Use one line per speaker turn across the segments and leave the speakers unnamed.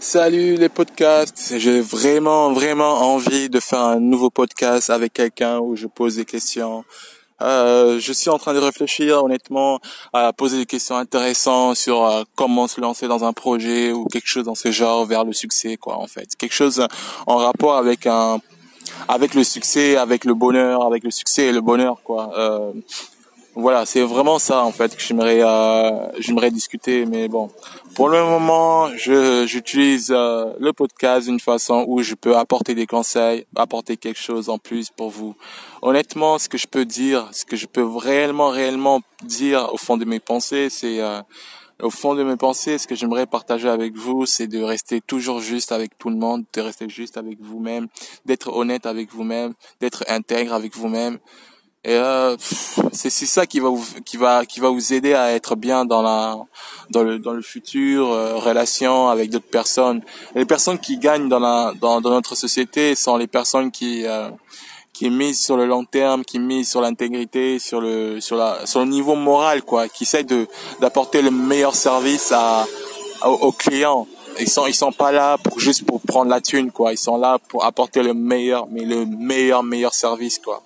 Salut les podcasts, j'ai vraiment vraiment envie de faire un nouveau podcast avec quelqu'un où je pose des questions. Euh, je suis en train de réfléchir honnêtement à poser des questions intéressantes sur euh, comment se lancer dans un projet ou quelque chose dans ce genre vers le succès quoi en fait. Quelque chose en rapport avec un avec le succès, avec le bonheur, avec le succès et le bonheur quoi. Euh, voilà, c'est vraiment ça en fait que j'aimerais euh, j'aimerais discuter mais bon, pour le moment, je j'utilise euh, le podcast d'une façon où je peux apporter des conseils, apporter quelque chose en plus pour vous. Honnêtement, ce que je peux dire, ce que je peux réellement réellement dire au fond de mes pensées, c'est euh, au fond de mes pensées, ce que j'aimerais partager avec vous, c'est de rester toujours juste avec tout le monde, de rester juste avec vous-même, d'être honnête avec vous-même, d'être intègre avec vous-même. Et euh, c'est ça qui va vous qui va qui va vous aider à être bien dans la dans le dans le futur euh, relation avec d'autres personnes. les personnes qui gagnent dans la dans, dans notre société sont les personnes qui euh, qui misent sur le long terme, qui misent sur l'intégrité, sur le sur la sur le niveau moral quoi, qui essaient de d'apporter le meilleur service à, aux clients ils sont ils sont pas là pour juste pour prendre la thune quoi. Ils sont là pour apporter le meilleur mais le meilleur meilleur service quoi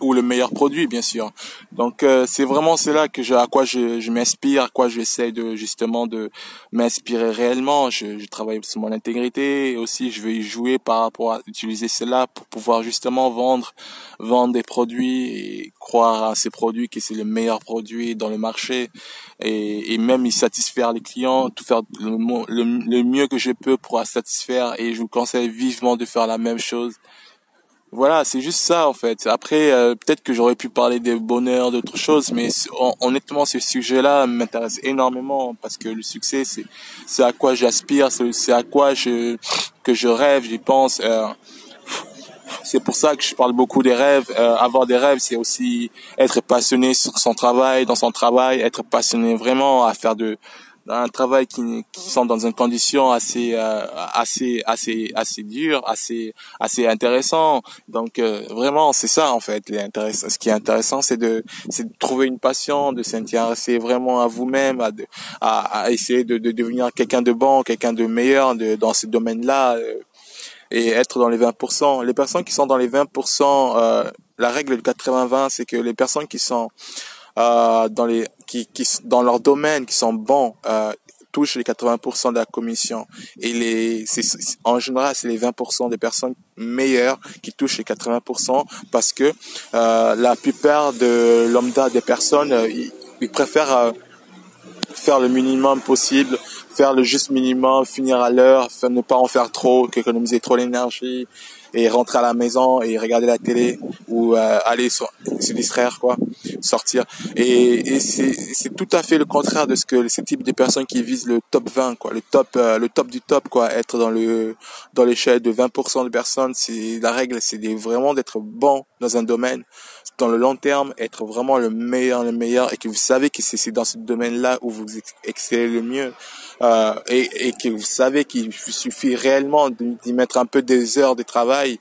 ou le meilleur produit bien sûr. Donc euh, c'est vraiment cela que je, à quoi je, je m'inspire, à quoi j'essaie de justement de m'inspirer réellement. Je, je, travaille sur mon intégrité et aussi je vais y jouer par rapport à utiliser cela pour pouvoir justement vendre vendre des produits et croire à ces produits que c'est le meilleur produit dans le marché et, et même y satisfaire les clients, tout faire le, le, le mieux que je peux pour satisfaire et je vous conseille vivement de faire la même chose. Voilà, c'est juste ça en fait. Après, euh, peut-être que j'aurais pu parler des bonheurs, d'autres choses, mais honnêtement, ce sujet-là m'intéresse énormément parce que le succès, c'est c'est à quoi j'aspire, c'est à quoi je que je rêve, j'y pense. Euh, c'est pour ça que je parle beaucoup des rêves. Euh, avoir des rêves, c'est aussi être passionné sur son travail, dans son travail, être passionné vraiment à faire de un travail qui, qui sont dans une condition assez euh, assez assez assez dur, assez assez intéressant. Donc euh, vraiment c'est ça en fait. Les ce qui est intéressant c'est de c'est de trouver une passion, de s'intéresser vraiment à vous-même, à, à, à essayer de, de devenir quelqu'un de bon, quelqu'un de meilleur de, dans ce domaine-là euh, et être dans les 20%. Les personnes qui sont dans les 20%, la règle du 80-20, c'est que les personnes qui sont euh, dans les qui, qui dans leur domaine qui sont bons euh, touchent les 80% de la commission. Et les en général c'est les 20% des personnes meilleures qui touchent les 80% parce que euh, la plupart de lambda des personnes ils, préfèrent faire le minimum possible faire le juste minimum finir à l'heure ne pas en faire trop économiser trop l'énergie et rentrer à la maison et regarder la télé ou aller se distraire quoi sortir. Et, et c'est tout à fait le contraire de ce que ce type de personnes qui visent le top 20, quoi, le top, euh, le top du top, quoi, être dans le dans l'échelle de 20% de personnes. C'est la règle, c'est vraiment d'être bon dans un domaine, dans le long terme, être vraiment le meilleur, le meilleur, et que vous savez que c'est dans ce domaine-là où vous excellez le mieux, euh, et, et que vous savez qu'il suffit réellement d'y mettre un peu des heures de travail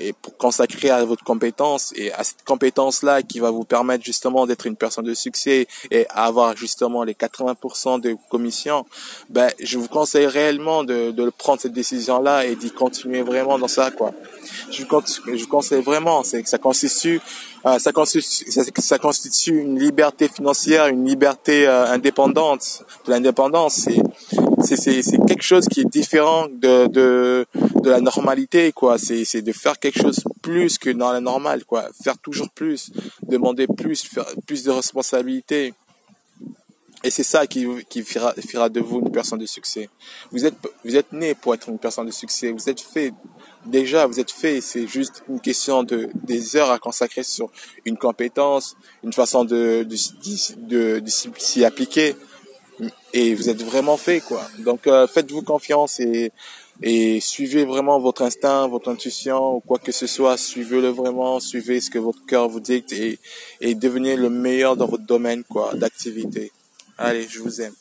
et pour consacrer à votre compétence et à cette compétence là qui va vous permettre justement d'être une personne de succès et avoir justement les 80% de commission ben je vous conseille réellement de, de prendre cette décision là et d'y continuer vraiment dans ça quoi. Je vous, conseille vraiment c'est que ça constitue euh, ça constitue ça, constitue une liberté financière une liberté euh, indépendante l'indépendance. C'est c'est c'est quelque chose qui est différent de de de la normalité quoi c'est c'est de faire quelque chose plus que dans la normale quoi faire toujours plus demander plus faire plus de responsabilités et c'est ça qui, qui fera, fera de vous une personne de succès. Vous êtes, vous êtes né pour être une personne de succès. Vous êtes fait, déjà, vous êtes fait. C'est juste une question de, des heures à consacrer sur une compétence, une façon de, de, de, s'y appliquer et vous êtes vraiment fait quoi. Donc euh, faites-vous confiance et et suivez vraiment votre instinct, votre intuition ou quoi que ce soit, suivez-le vraiment, suivez ce que votre cœur vous dicte et et devenez le meilleur dans votre domaine quoi d'activité. Allez, je vous aime.